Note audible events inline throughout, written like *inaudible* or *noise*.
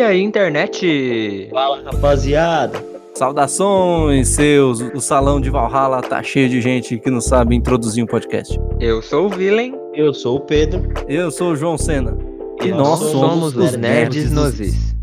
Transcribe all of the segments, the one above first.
E aí, internet? Fala, rapaziada. Saudações, seus. O salão de Valhalla tá cheio de gente que não sabe introduzir um podcast. Eu sou o Villain. Eu sou o Pedro. Eu sou o João Sena. E, nós, nós somos, os Nerds Nozis.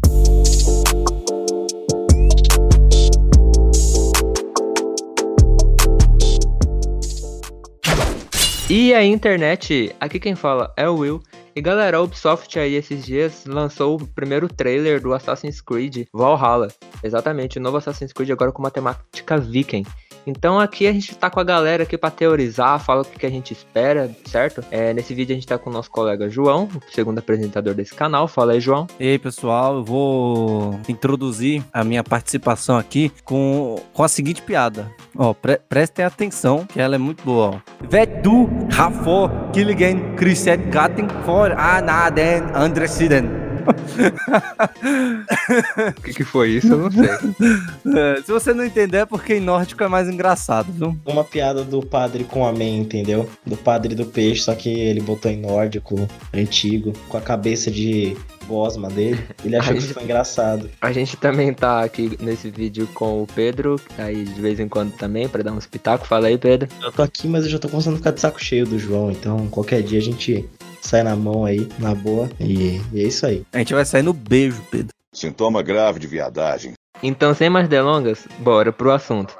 E a internet, aqui quem fala é o Will. E galera, a Ubisoft aí esses dias lançou o primeiro trailer do Assassin's Creed Valhalla. Exatamente, o novo Assassin's Creed agora com uma temática viking. Então aqui a gente tá com a galera aqui para teorizar, fala o que, a gente espera, certo? É, nesse vídeo a gente tá com o nosso colega João, o segundo apresentador desse canal. Fala aí, João. E aí, pessoal, eu vou introduzir a minha participação aqui com, com a seguinte piada. Ó, pre prestem atenção, que ela é muito boa, ó. Vet du Rafor Killigan Chriset Gatten for Anaden Andresiden. O *laughs* que, que, foi isso? Eu não sei. É, se você não entender, é porque em nórdico é mais engraçado, viu? Uma piada do padre com amém, entendeu? Do padre do peixe, só que ele botou em nórdico, antigo, com a cabeça de gosma dele. Ele achou gente, que foi engraçado. A gente também tá aqui nesse vídeo com o Pedro, aí de vez em quando também, para dar um espetáculo. Fala aí, Pedro. Eu tô aqui, mas eu já tô começando a ficar de saco cheio do João, então qualquer dia a gente sai na mão aí, na boa, e, e é isso aí. A gente vai sair no beijo, Pedro. Sintoma grave de viadagem. Então, sem mais delongas, bora pro assunto.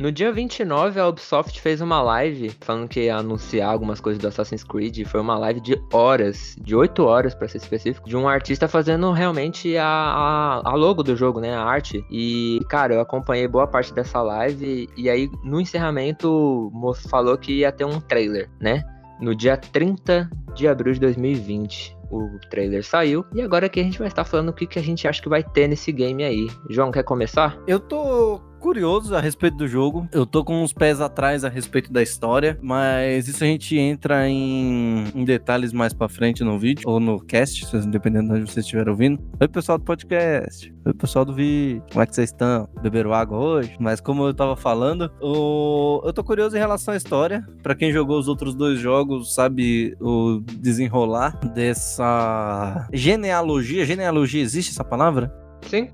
No dia 29, a Ubisoft fez uma live falando que ia anunciar algumas coisas do Assassin's Creed. Foi uma live de horas, de 8 horas para ser específico, de um artista fazendo realmente a, a, a, logo do jogo, né? A arte. E, cara, eu acompanhei boa parte dessa live. E aí, no encerramento, falou que ia ter um trailer, né? No dia 30 de abril de 2020 o trailer saiu. E agora que a gente vai estar falando o que, que a gente acha que vai ter nesse game aí. João, quer começar? Eu tô curioso a respeito do jogo. Eu tô com uns pés atrás a respeito da história, mas isso a gente entra em, em detalhes mais para frente no vídeo ou no cast, dependendo de onde vocês estiverem ouvindo. Oi, pessoal do podcast. Oi, pessoal do vídeo. Como é que vocês estão? Beberam água hoje? Mas como eu tava falando, o... eu tô curioso em relação à história. Para quem jogou os outros dois jogos, sabe o desenrolar dessa genealogia. Genealogia existe essa palavra? Sim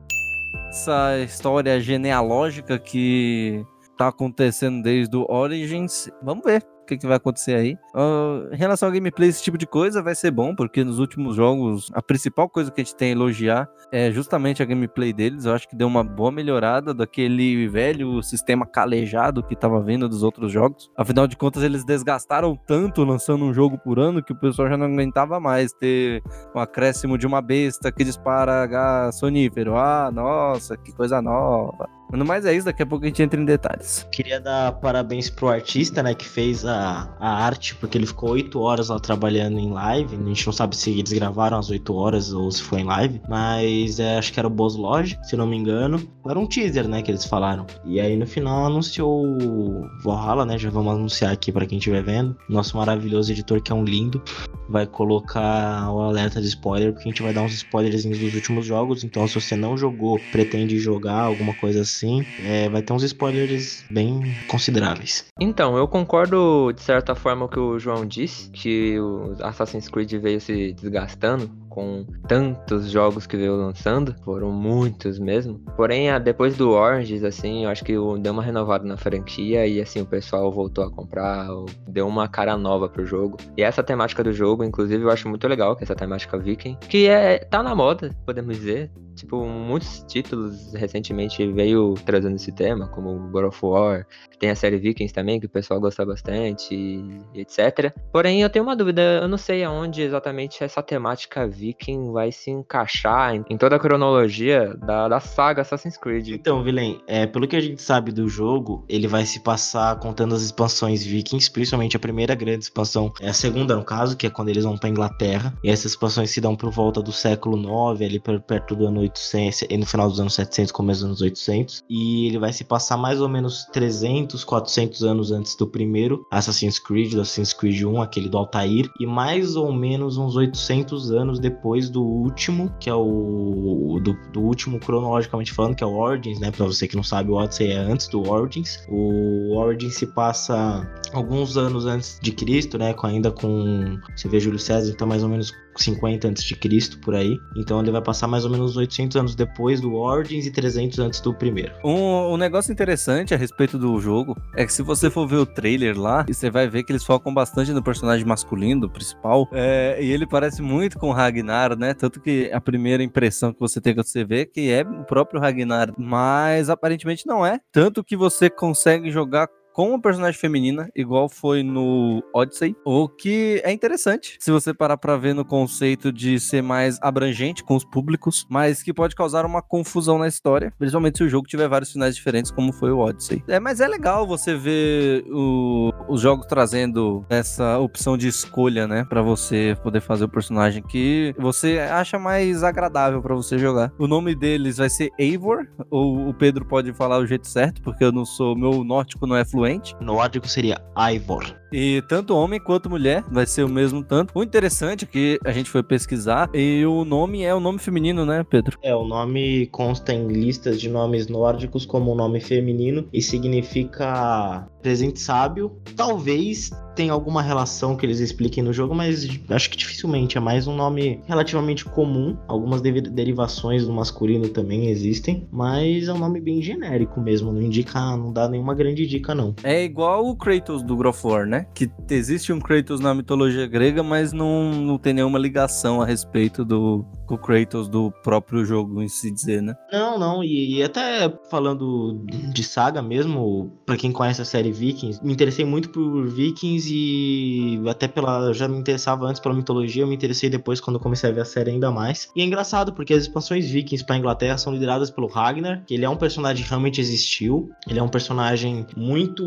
essa história genealógica que tá acontecendo desde o Origins. Vamos ver o que, que vai acontecer aí. Uh, em relação ao gameplay, esse tipo de coisa vai ser bom, porque nos últimos jogos, a principal coisa que a gente tem a elogiar é justamente a gameplay deles. Eu acho que deu uma boa melhorada daquele velho sistema calejado que estava vindo dos outros jogos. Afinal de contas, eles desgastaram tanto lançando um jogo por ano que o pessoal já não aguentava mais ter um acréscimo de uma besta que dispara gás sonífero. Ah, nossa, que coisa nova. No mais é isso, daqui a pouco a gente entra em detalhes. Queria dar parabéns pro artista, né, que fez a, a arte, porque ele ficou oito horas lá trabalhando em live. A gente não sabe se eles gravaram as oito horas ou se foi em live, mas é, acho que era o Boss Lodge, se não me engano. Era um teaser, né, que eles falaram. E aí no final anunciou o Valhalla, né, já vamos anunciar aqui para quem estiver vendo. Nosso maravilhoso editor, que é um lindo, vai colocar o alerta de spoiler, porque a gente vai dar uns spoilers dos últimos jogos. Então, se você não jogou, pretende jogar alguma coisa assim assim, é, vai ter uns spoilers bem consideráveis. Então, eu concordo de certa forma com o que o João disse, que o Assassin's Creed veio se desgastando com tantos jogos que veio lançando, foram muitos mesmo. Porém, depois do Origins, assim, eu acho que deu uma renovada na franquia e assim o pessoal voltou a comprar, deu uma cara nova pro jogo. E essa temática do jogo, inclusive, eu acho muito legal, que essa temática viking, que é tá na moda, podemos dizer. Tipo, muitos títulos recentemente veio trazendo esse tema, como God of War, tem a série Vikings também, que o pessoal gosta bastante, e etc. Porém, eu tenho uma dúvida, eu não sei aonde exatamente essa temática viking vai se encaixar em, toda a cronologia da, da saga Assassin's Creed. Então, Vilen, é, pelo que a gente sabe do jogo, ele vai se passar contando as expansões vikings, principalmente a primeira grande expansão, é a segunda no caso, que é quando eles vão pra Inglaterra, e essas expansões se dão por volta do século 9, ali perto do ano 800, e no final dos anos 700, começo dos anos 800. E ele vai se passar mais ou menos 300, 400 anos antes do primeiro Assassin's Creed, do Assassin's Creed 1, aquele do Altair, e mais ou menos uns 800 anos depois do último, que é o do, do último cronologicamente falando, que é o Origins, né? Pra você que não sabe, o Odyssey é antes do Origins. O Origins se passa alguns anos antes de Cristo, né? Ainda com. Você vê Júlio César, então mais ou menos 50 antes de Cristo por aí. Então ele vai passar mais ou menos 800 anos depois do Origins e 300 antes do primeiro. Um, um negócio interessante a respeito do jogo é que se você for ver o trailer lá, você vai ver que eles focam bastante no personagem masculino, do principal, é, e ele parece muito com o Ragnar, né? Tanto que a primeira impressão que você tem quando você vê é que é o próprio Ragnar, mas aparentemente não é. Tanto que você consegue jogar com uma personagem feminina, igual foi no Odyssey, o que é interessante se você parar para ver no conceito de ser mais abrangente com os públicos, mas que pode causar uma confusão na história, principalmente se o jogo tiver vários finais diferentes, como foi o Odyssey. É, mas é legal você ver o, os jogos trazendo essa opção de escolha, né, para você poder fazer o personagem que você acha mais agradável para você jogar. O nome deles vai ser Eivor, ou o Pedro pode falar o jeito certo, porque eu não sou, meu nórdico não é fluente fluente. Nórdico seria Ivor. E tanto homem quanto mulher vai ser o mesmo tanto. O interessante é que a gente foi pesquisar e o nome é o nome feminino, né, Pedro? É, o nome consta em listas de nomes nórdicos como nome feminino e significa presente sábio. Talvez tenha alguma relação que eles expliquem no jogo, mas acho que dificilmente. É mais um nome relativamente comum. Algumas derivações do masculino também existem, mas é um nome bem genérico mesmo. Não indica, não dá nenhuma grande dica, não. É igual o Kratos do God né? Que existe um Kratos na mitologia grega, mas não, não tem nenhuma ligação a respeito do, do Kratos do próprio jogo em se dizer, né? Não, não. E, e até falando de saga mesmo, para quem conhece a série Vikings, me interessei muito por Vikings e até pela. Já me interessava antes pela mitologia, eu me interessei depois quando comecei a ver a série ainda mais. E é engraçado porque as expansões Vikings para Inglaterra são lideradas pelo Ragnar, que ele é um personagem que realmente existiu. Ele é um personagem muito,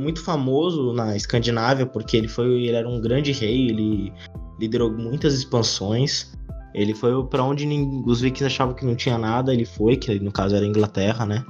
muito famoso na Escandinávia porque ele foi, ele era um grande rei, ele liderou muitas expansões. Ele foi para onde os vikings achavam que não tinha nada, ele foi, que no caso era a Inglaterra, né?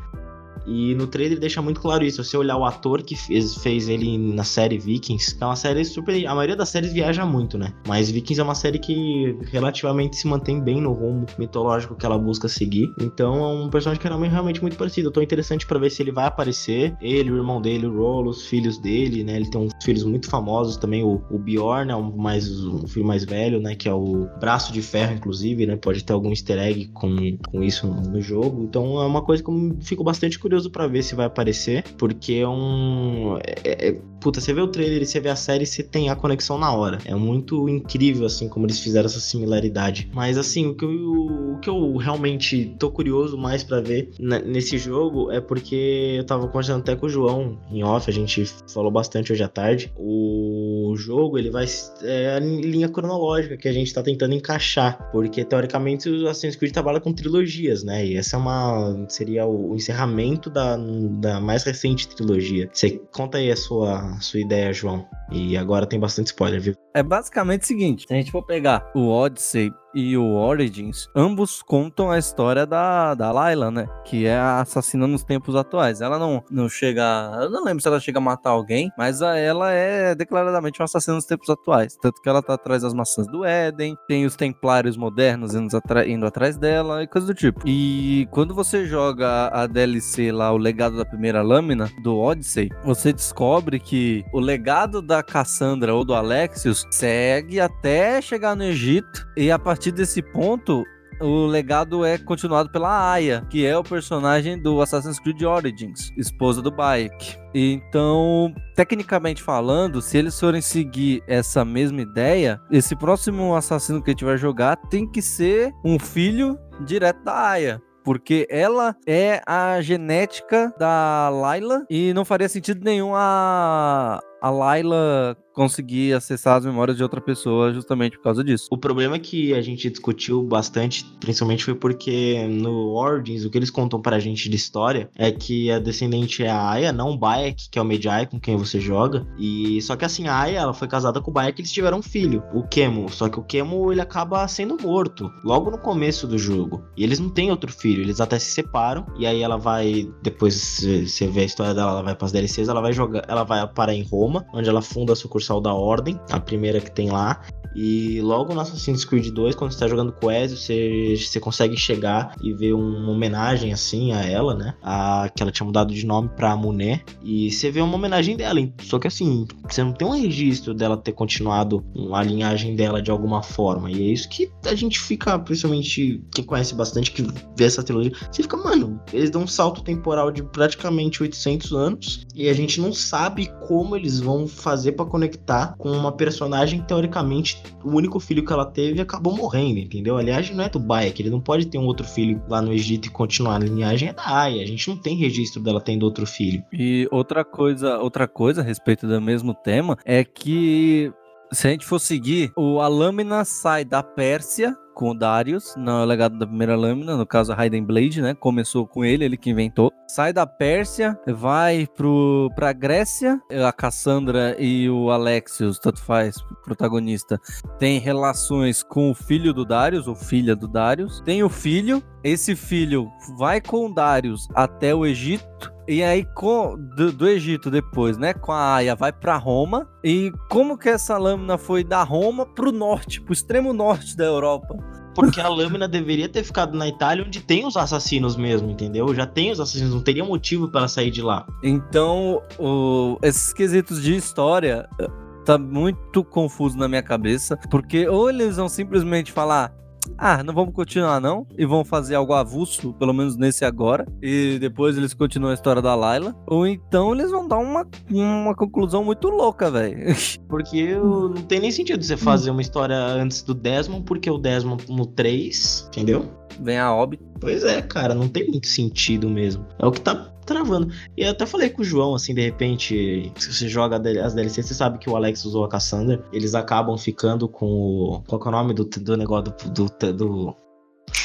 E no trailer deixa muito claro isso. Se você olhar o ator que fez, fez ele na série Vikings, é uma série super. A maioria das séries viaja muito, né? Mas Vikings é uma série que relativamente se mantém bem no rumo mitológico que ela busca seguir. Então é um personagem que é realmente muito parecido. Eu tô interessante para ver se ele vai aparecer. Ele, o irmão dele, o Rolo, os filhos dele, né? Ele tem uns filhos muito famosos também. O, o Bjorn é um, mais, um filho mais velho, né? Que é o Braço de Ferro, inclusive, né? Pode ter algum easter egg com, com isso no, no jogo. Então é uma coisa que eu fico bastante curioso curioso para ver se vai aparecer, porque é um. É, é, puta, você vê o trailer e você vê a série você tem a conexão na hora. É muito incrível, assim, como eles fizeram essa similaridade. Mas, assim, o que eu, o que eu realmente tô curioso mais para ver nesse jogo é porque eu tava conversando até com o João em off, a gente falou bastante hoje à tarde. O jogo, ele vai. É a linha cronológica que a gente tá tentando encaixar, porque teoricamente o Assassin's Creed trabalha com trilogias, né? E essa é uma. seria o encerramento da, da mais recente trilogia. Você conta aí a sua, sua ideia, João. E agora tem bastante spoiler, viu? É basicamente o seguinte: se a gente for pegar o Odyssey e o Origins, ambos contam a história da, da Layla, né? Que é a assassina nos tempos atuais. Ela não, não chega. Eu não lembro se ela chega a matar alguém, mas ela é declaradamente uma assassina nos tempos atuais. Tanto que ela tá atrás das maçãs do Éden, tem os templários modernos indo, atra indo atrás dela e coisa do tipo. E quando você joga a DLC lá, o legado da primeira lâmina do Odyssey, você descobre que o legado da Cassandra ou do Alexios segue até chegar no Egito e a partir desse ponto o legado é continuado pela Aya, que é o personagem do Assassin's Creed Origins, esposa do Bayek. Então, tecnicamente falando, se eles forem seguir essa mesma ideia, esse próximo assassino que a gente vai jogar tem que ser um filho direto da Aya porque ela é a genética da Layla e não faria sentido nenhum a a Layla conseguir acessar as memórias de outra pessoa justamente por causa disso. O problema que a gente discutiu bastante, principalmente foi porque no Origins, o que eles contam pra gente de história é que a descendente é a Aya, não o Bayek, que é o Medjay com quem você joga. E só que assim, a Aya, ela foi casada com o Bayek e eles tiveram um filho, o Kemo. Só que o Kemo, ele acaba sendo morto logo no começo do jogo. E eles não têm outro filho, eles até se separam e aí ela vai depois você vê a história dela, ela vai para as DLCs, ela vai jogar, ela vai parar em Roma, onde ela funda a sucursal da Ordem, a primeira que tem lá. E logo no Assassin's Creed 2, quando você tá jogando com Ezio, você, você consegue chegar e ver uma homenagem assim a ela, né? A, que ela tinha mudado de nome pra Muné. E você vê uma homenagem dela. Só que assim, você não tem um registro dela ter continuado a linhagem dela de alguma forma. E é isso que a gente fica, principalmente quem conhece bastante, que vê essa trilogia, você fica, mano, eles dão um salto temporal de praticamente 800 anos e a gente não sabe como eles vão fazer para conectar com uma personagem teoricamente o único filho que ela teve acabou morrendo, entendeu? A linhagem não é do Bayek, ele não pode ter um outro filho lá no Egito e continuar. A linhagem é da Aya, a gente não tem registro dela tendo outro filho. E outra coisa, outra coisa a respeito do mesmo tema é que se a gente for seguir, o, a lâmina sai da Pérsia com o Darius, no legado da primeira lâmina, no caso a Raiden Blade, né? Começou com ele, ele que inventou. Sai da Pérsia, vai pro, pra Grécia, a Cassandra e o Alexios, tanto faz, protagonista, tem relações com o filho do Darius, ou filha do Darius. Tem o filho, esse filho vai com o Darius até o Egito, e aí, com, do, do, Egito depois, né? Com a Aya, vai para Roma. E como que essa lâmina foi da Roma pro norte, pro extremo norte da Europa? Porque a lâmina deveria ter ficado na Itália, onde tem os assassinos mesmo, entendeu? Já tem os assassinos, não teria motivo para sair de lá. Então, o, esses quesitos de história eh, tá muito confuso na minha cabeça, porque ou eles vão simplesmente falar, ah, não vamos continuar não, e vão fazer algo avulso, pelo menos nesse agora, e depois eles continuam a história da Layla, ou então eles vão dar uma, uma conclusão muito louca, velho. *laughs* Porque não tem nem sentido você fazer uma história antes do Desmond, porque o Desmond no 3, entendeu? Vem a Obi. Pois é, cara, não tem muito sentido mesmo. É o que tá travando. E eu até falei com o João, assim, de repente, se você joga as DLCs, você sabe que o Alex usou a Cassandra, eles acabam ficando com o. Qual é o nome do, do negócio do. do, do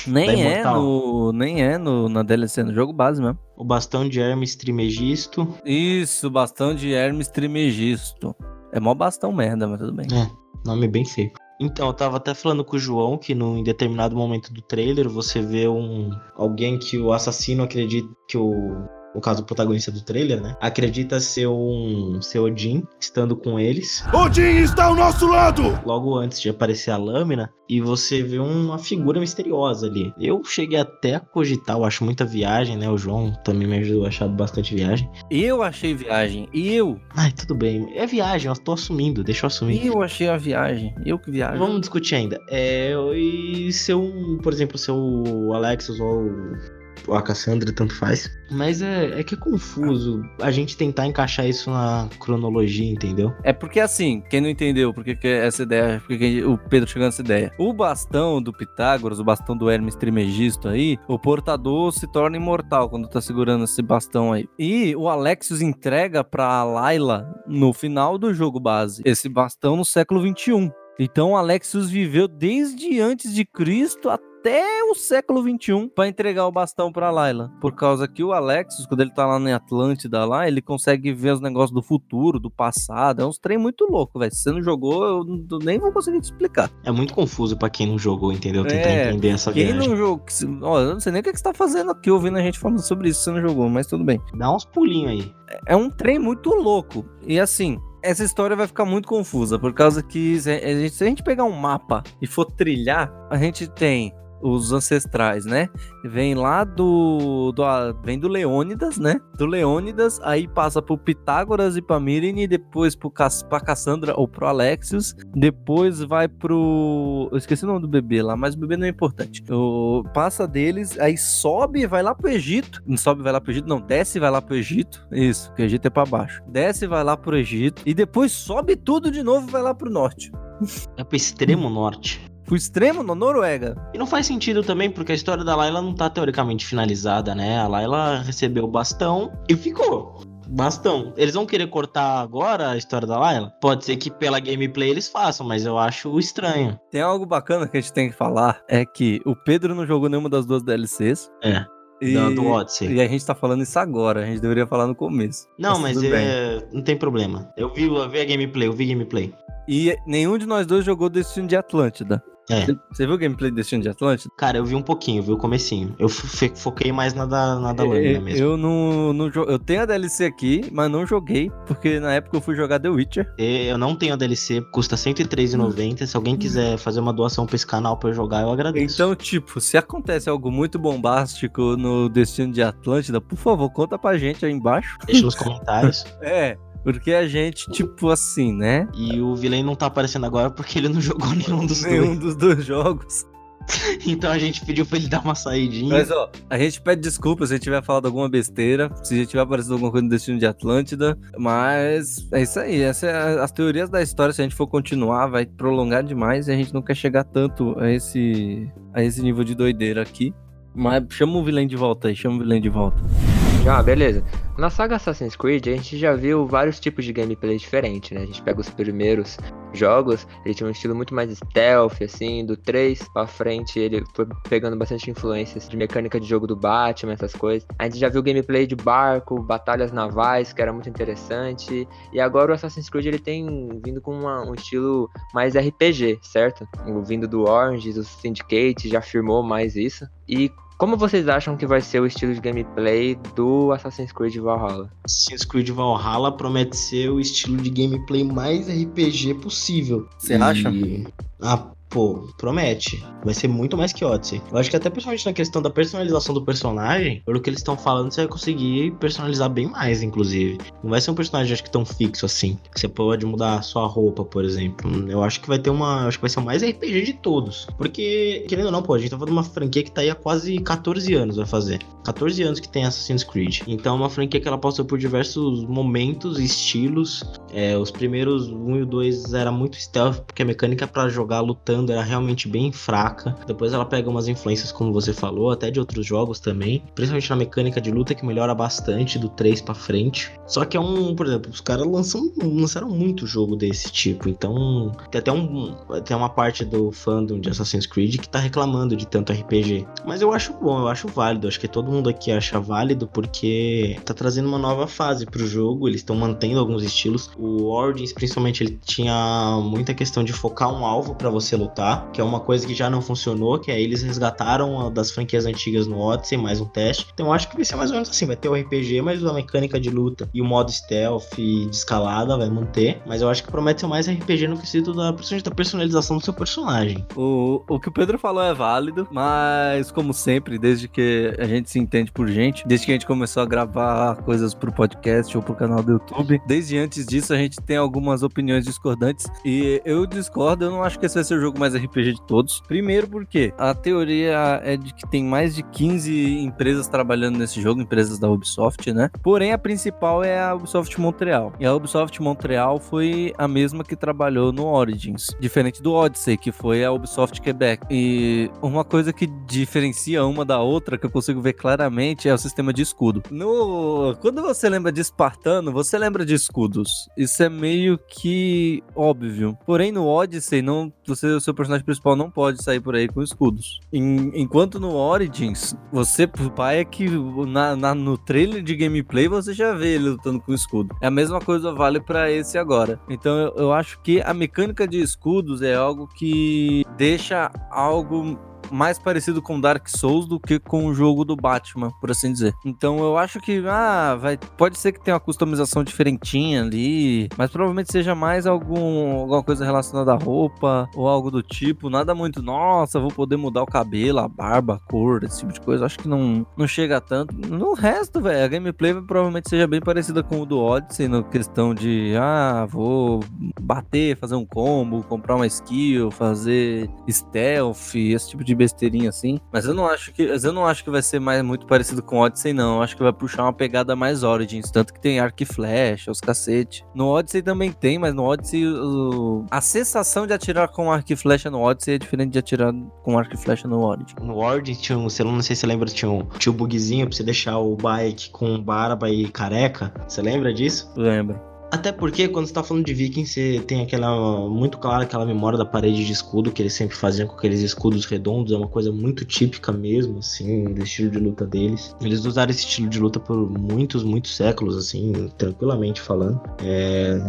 nem é, no, nem é no, na DLC, no jogo base mesmo. O bastão de Hermes Trimegisto. Isso, bastão de Hermes Trimegisto. É mó bastão merda, mas tudo bem. É, nome bem feio. Então, eu tava até falando com o João que no, em determinado momento do trailer você vê um alguém que o assassino acredita que o no caso o protagonista do trailer, né? Acredita ser um ser Odin, estando com eles. Odin está ao nosso lado! Logo antes de aparecer a lâmina, e você vê uma figura misteriosa ali. Eu cheguei até a cogitar, eu acho muita viagem, né? O João também me ajudou a achar bastante viagem. Eu achei viagem, eu. Ai, tudo bem. É viagem, eu tô assumindo, deixa eu assumir. Eu achei a viagem, eu que viajo. Vamos discutir ainda. É, e se eu, por exemplo, se o Alexis ou a Cassandra, tanto faz. Mas é, é que é confuso a gente tentar encaixar isso na cronologia, entendeu? É porque assim, quem não entendeu porque que essa ideia, porque o Pedro chegou nessa ideia. O bastão do Pitágoras, o bastão do Hermes Trimegisto aí, o portador se torna imortal quando tá segurando esse bastão aí. E o Alexios entrega pra Layla no final do jogo base esse bastão no século 21. Então Alexios viveu desde antes de Cristo até até o século 21 para entregar o bastão para Layla. Por causa que o Alexis, quando ele tá lá em Atlântida lá, ele consegue ver os negócios do futuro, do passado. É uns trem muito louco, velho. Se você não jogou, eu nem vou conseguir te explicar. É muito confuso para quem não jogou, entendeu? Tentar é, entender essa quem viagem. Quem não jogou, ó, eu não sei nem o que, você tá fazendo aqui ouvindo a gente falando sobre isso, se você não jogou, mas tudo bem. Dá uns pulinhos aí. É um trem muito louco. E assim, essa história vai ficar muito confusa, por causa que se a gente pegar um mapa e for trilhar, a gente tem os ancestrais, né? Vem lá do, do vem do Leônidas, né? Do Leônidas, aí passa pro Pitágoras e pra Mirine, depois pro pra Cassandra ou pro Alexios, depois vai pro eu esqueci o nome do bebê lá, mas o bebê não é importante. O, passa deles, aí sobe e vai lá pro Egito. Não sobe vai lá pro Egito, não, desce e vai lá pro Egito. Isso, que o Egito é para baixo. Desce e vai lá pro Egito e depois sobe tudo de novo e vai lá pro norte. É pro extremo norte pro extremo na Noruega. E não faz sentido também, porque a história da Layla não tá teoricamente finalizada, né? A Layla recebeu o bastão e ficou. Bastão. Eles vão querer cortar agora a história da Layla? Pode ser que pela gameplay eles façam, mas eu acho estranho. Tem algo bacana que a gente tem que falar, é que o Pedro não jogou nenhuma das duas DLCs. É. E, do Odyssey. e a gente tá falando isso agora, a gente deveria falar no começo. Não, mas bem. é, não tem problema. Eu vi, eu vi a gameplay, eu vi gameplay. E nenhum de nós dois jogou Destino de Atlântida. É. Você viu o gameplay de Destino de Atlântida? Cara, eu vi um pouquinho, vi o comecinho. Eu fo- foquei mais na da, na da lâmina mesmo. Eu não, não Eu tenho a DLC aqui, mas não joguei, porque na época eu fui jogar The Witcher. E Eu não tenho a DLC, custa R$ 103,90. Se alguém quiser fazer uma doação pra esse canal pra eu jogar, eu agradeço. Então, tipo, se acontece algo muito bombástico no Destino de Atlântida, por favor, conta pra gente aí embaixo. Deixa nos comentários. *laughs* É, porque a gente, tipo assim, né? E o Villain não tá aparecendo agora porque ele não *laughs* jogou nenhum dos Nenhum dois. dos dois jogos. *laughs* Então a gente pediu pra ele dar uma saidinha. Mas, ó, a gente pede desculpas se a gente tiver falado alguma besteira, se a gente tiver aparecido alguma coisa no Destino de Atlântida, mas é isso aí, essas é as teorias da história, se a gente for continuar, vai prolongar demais e a gente não quer chegar tanto a esse, a esse nível de doideira aqui. Mas chama o vilão de volta aí, chama o vilão de volta. Já, beleza. Na saga Assassin's Creed, a gente já viu vários tipos de gameplay diferentes, né? A gente pega os primeiros jogos, ele tinha um estilo muito mais stealth, assim, do 3 pra frente, ele foi pegando bastante influências de mecânica de jogo do Batman, essas coisas. A gente já viu gameplay de barco, batalhas navais, que era muito interessante. E agora o Assassin's Creed, ele tem vindo com uma- um estilo mais RPG, certo? Vindo do Orange, do Syndicate, já afirmou mais isso. E como vocês acham que vai ser o estilo de gameplay do Assassin's Creed Valhalla? Assassin's Creed Valhalla promete ser o estilo de gameplay mais RPG possível. Você acha? Ah, pô, promete. Vai ser muito mais que Odyssey. Eu acho que até principalmente na questão da personalização do personagem, pelo que eles estão falando, você vai conseguir personalizar bem mais, inclusive. Não vai ser um personagem, acho que tão fixo assim. Você pode mudar sua roupa, por exemplo. Eu acho que vai ter uma. Acho que vai ser o mais RPG de todos. Porque, querendo ou não, pô, a gente tá falando de uma franquia que tá aí há quase 14 anos, vai fazer. 14 anos que tem Assassin's Creed. Então é uma franquia que ela passou por diversos momentos e estilos. É, os primeiros 1 e o 2 era muito stealth, porque a mecânica pra jogar lutando era realmente bem fraca. Depois ela pega umas influências, como você falou, até de outros jogos também. Principalmente na mecânica de luta, que melhora bastante do 3 pra frente. Só que é um, por exemplo, os caras lançam, lançaram muito jogo desse tipo. Então tem até um, tem uma parte do fandom de Assassin's Creed que tá reclamando de tanto RPG. Mas eu acho bom, eu acho válido. Acho que todo mundo aqui acha válido porque tá trazendo uma nova fase pro jogo. Eles estão mantendo alguns estilos. O Origins, principalmente, ele tinha muita questão de focar um alvo pra você lutar, que é uma coisa que já não funcionou, que é eles resgataram das franquias antigas no Odyssey, mais um teste. Então acho que vai ser mais ou menos assim, vai ter o RPG, mas a mecânica de luta e o modo stealth de escalada vai manter, mas eu acho que promete ser mais RPG no quesito da, da personalização do seu personagem. O, o que o Pedro falou é válido, mas como sempre, desde que a gente se entende por gente, desde que a gente começou a gravar coisas pro podcast ou pro canal do YouTube, desde antes disso a gente tem algumas opiniões discordantes e eu discordo, eu não acho que esse vai ser o jogo mais RPG de todos. Primeiro porque a teoria é de que tem mais de 15 empresas trabalhando nesse jogo, empresas da Ubisoft, né? Porém a principal é a Ubisoft Montreal. E a Ubisoft Montreal foi a mesma que trabalhou no Origins, diferente do Odyssey, que foi a Ubisoft Quebec. E uma coisa que diferencia uma da outra, que eu consigo ver claramente, é o sistema de escudo. No... Quando você lembra de Espartano, você lembra de escudos. Isso é meio que óbvio. Porém, no Odyssey, não, você, seu personagem principal não pode sair por aí com escudos. Em- enquanto no Origins, você, o pai é que na, na- no trailer de gameplay você já vê ele lutando com escudo. É a mesma coisa vale pra esse agora. Então eu, eu acho que a mecânica de escudos é algo que deixa algo mais parecido com Dark Souls do que com o jogo do Batman, por assim dizer. Então eu acho que ah, vai, pode ser que tenha uma customização diferentinha ali, mas provavelmente seja mais algum, alguma coisa relacionada à roupa ou algo do tipo, nada muito, nossa, vou poder mudar o cabelo, a barba, a cor, esse tipo de coisa. Acho que não, não chega tanto. No resto, velho, a gameplay provavelmente seja bem parecida com o do Odyssey, na questão de ah, vou bater, fazer um combo, comprar uma skill, fazer stealth, esse tipo de besteirinha assim. Mas eu não acho que, eu não acho que vai ser mais muito parecido com Odyssey, não. Eu acho que vai puxar uma pegada mais Origins, tanto que tem arco e flecha, os cacete. No Odyssey também tem, mas no Odyssey o... a sensação de atirar com arco e flecha no Odyssey é diferente de atirar com arco e flecha no Origin. No Origins tinha um, sei lá, não sei se você lembra, tinha um, tinha um bugzinho pra você deixar o bike com barba e careca. Você lembra disso? Lembra? Até porque quando você tá falando de Vikings, você tem aquela. Muito clara aquela memória da parede de escudo que eles sempre faziam com aqueles escudos redondos. É uma coisa muito típica mesmo, assim, do estilo de luta deles. Eles usaram esse estilo de luta por muitos, muitos séculos, assim, tranquilamente falando. É,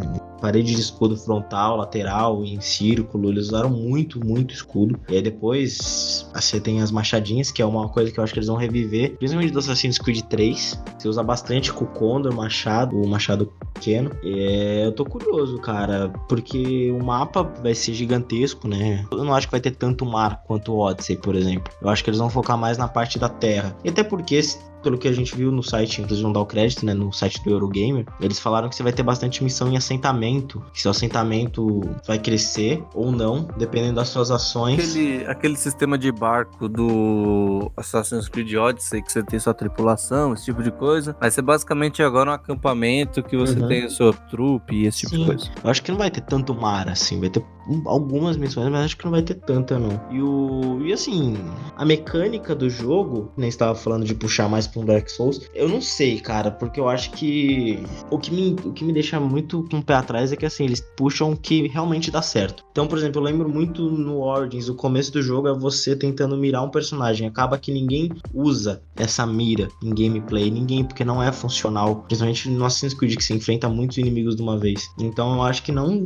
parede de escudo frontal, lateral e em círculo. Eles usaram muito, muito escudo. E aí depois você tem as machadinhas, que é uma coisa que eu acho que eles vão reviver, principalmente do Assassin's Creed 3. Você usa bastante com o Condor, machado, o machado pequeno. É, eu tô curioso, cara, porque o mapa vai ser gigantesco, né? Eu não acho que vai ter tanto mar quanto o Odyssey, por exemplo. Eu acho que eles vão focar mais na parte da terra. E até porque pelo que a gente viu no site, inclusive vão dar o crédito, né, no site do Eurogamer, eles falaram que você vai ter bastante missão em assentamento, que seu assentamento vai crescer ou não, dependendo das suas ações. Aquele, aquele sistema de barco do Assassin's Creed Odyssey, que você tem sua tripulação, esse tipo de coisa, vai ser basicamente agora um acampamento que você Uhum. tem a sua trupe e esse tipo Sim. de coisa. Eu acho que não vai ter tanto mar assim, vai ter um- algumas missões, mas acho que não vai ter tanta não. E o e assim, a mecânica do jogo, nem estava falando de puxar mais para um Dark Souls, eu não sei, cara, porque eu acho que o que me o que me deixa muito com o pé atrás é que assim, eles puxam o que realmente dá certo. Então, por exemplo, eu lembro muito no Origins, o começo do jogo é você tentando mirar um personagem, acaba que ninguém usa essa mira em gameplay, ninguém, porque não é funcional, principalmente no Assassin's Creed que se enfrenta muitos inimigos de uma vez. Então eu acho que não,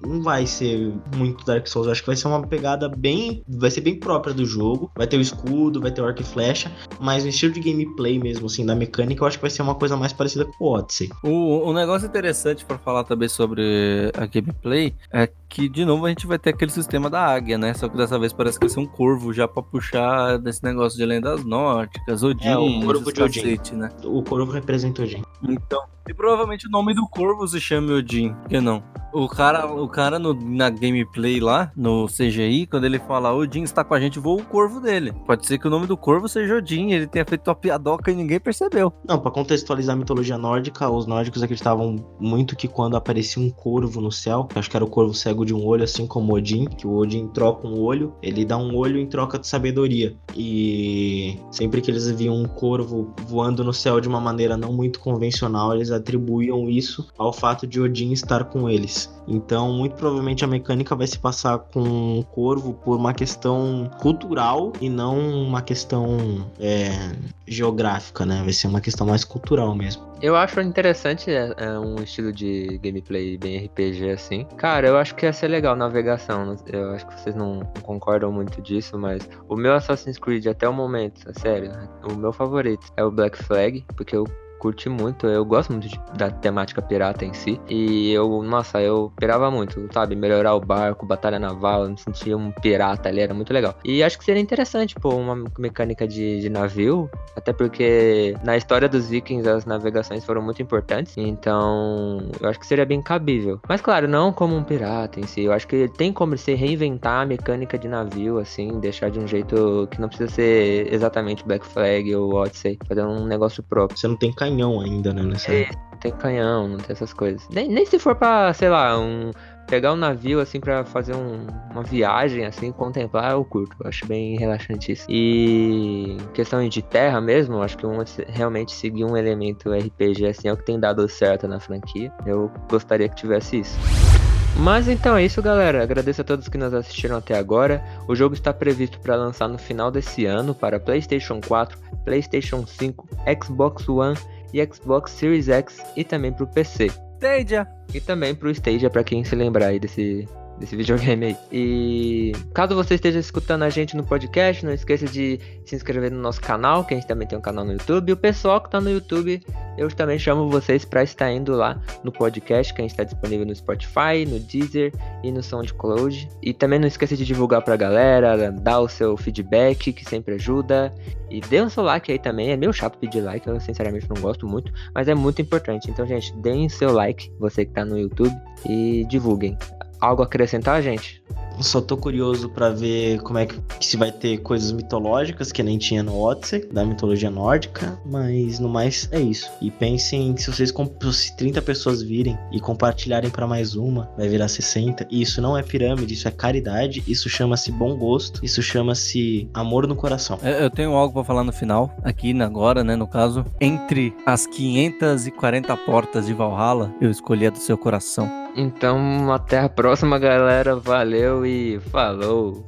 não vai ser muito Dark Souls, eu acho que vai ser uma pegada bem, vai ser bem própria do jogo, vai ter o escudo, vai ter o arco e flecha, mas o estilo de gameplay mesmo, assim, da mecânica, eu acho que vai ser uma coisa mais parecida com o Odyssey. O, um negócio interessante pra falar também sobre a gameplay é que, de novo, a gente vai ter aquele sistema da águia, né? Só que dessa vez parece que vai ser um corvo já pra puxar desse negócio de lendas nórdicas, Odin, É, o corvo de Odin. cacete, né? O corvo representa o Jin. Então, e provavelmente o nome do corvo se chame Odin, que não? O cara, o cara no, na gameplay lá, no CGI, quando ele fala Odin está com a gente, voa o corvo dele. Pode ser que o nome do corvo seja Odin, ele tenha feito uma piadoca e ninguém percebeu. Não, pra contextualizar a mitologia nórdica, os nórdicos acreditavam muito que quando aparecia um corvo no céu, acho que era o corvo cego de um olho, assim como Odin, que o Odin troca um olho, ele dá um olho em troca de sabedoria. E sempre que eles viam um corvo voando no céu de uma maneira não muito convencional, eles atribuíam isso ao fato de Odin estar com eles. Então, muito provavelmente a mecânica vai se passar com um corvo por uma questão cultural e não uma questão é, geográfica, né? Vai ser uma questão mais cultural mesmo. Eu acho interessante é, é um estilo de gameplay bem RPG assim. Cara, eu acho que ia ser legal navegação. não- Eu acho que vocês não concordam muito disso, mas o meu Assassin's Creed até o momento, sério, o meu favorito é o Black Flag, porque eu curti muito, eu gosto muito de- da temática pirata em si. E eu, nossa, eu pirava muito, sabe? Melhorar o barco, batalha naval, eu me sentia um pirata ali, era muito legal. E acho que seria interessante, pô, uma mecânica de, de navio, até porque na história dos vikings as navegações foram muito importantes, então eu acho que seria bem cabível. Mas claro, não como um pirata em si, eu acho que tem como se reinventar a mecânica de navio, assim, deixar de um jeito que não precisa ser exatamente Black Flag ou Odyssey, fazer um negócio próprio. Você não tem canhão ainda, né? Nessa... É, não tem canhão, não tem essas coisas. Nem, nem se for pra, sei lá, um. Pegar um navio assim pra fazer um- uma viagem assim, contemplar, eu curto. Eu acho bem relaxante isso. E questão de terra mesmo, acho que um, realmente seguir um elemento RPG assim é o que tem dado certo na franquia. Eu gostaria que tivesse isso. Mas então é isso, galera. Agradeço a todos que nos assistiram até agora. O jogo está previsto para lançar no final desse ano para PlayStation 4, PlayStation 5, Xbox One e Xbox Series X e também para o PC. Stadia! E também pro Stadia, pra quem se lembrar aí desse, desse videogame aí. E caso você esteja escutando a gente no podcast, não esqueça de se inscrever no nosso canal, que a gente também tem um canal no YouTube. E o pessoal que tá no YouTube, eu também chamo vocês pra estar indo lá no podcast, que a gente tá disponível no Spotify, no Deezer e no SoundCloud. E também não esqueça de divulgar pra galera, dar o seu feedback, que sempre ajuda. E dê um seu like aí também, é meio chato pedir like, eu sinceramente não gosto muito, mas é muito importante. Então, gente, deem seu like, você que tá no YouTube, e divulguem. Algo a acrescentar, gente? Só tô curioso pra ver como é que se vai ter coisas mitológicas que nem tinha no Odyssey, da mitologia nórdica, mas no mais é isso. E pensem se vocês se 30 pessoas virem e compartilharem para mais uma, vai virar 60. E isso não é pirâmide, isso é caridade, isso chama-se bom gosto, isso chama-se amor no coração. Eu tenho algo para falar no final, aqui agora, né, no caso, entre as 540 portas de Valhalla, eu escolhi a do seu coração. Então, até a próxima, galera. Valeu e falou!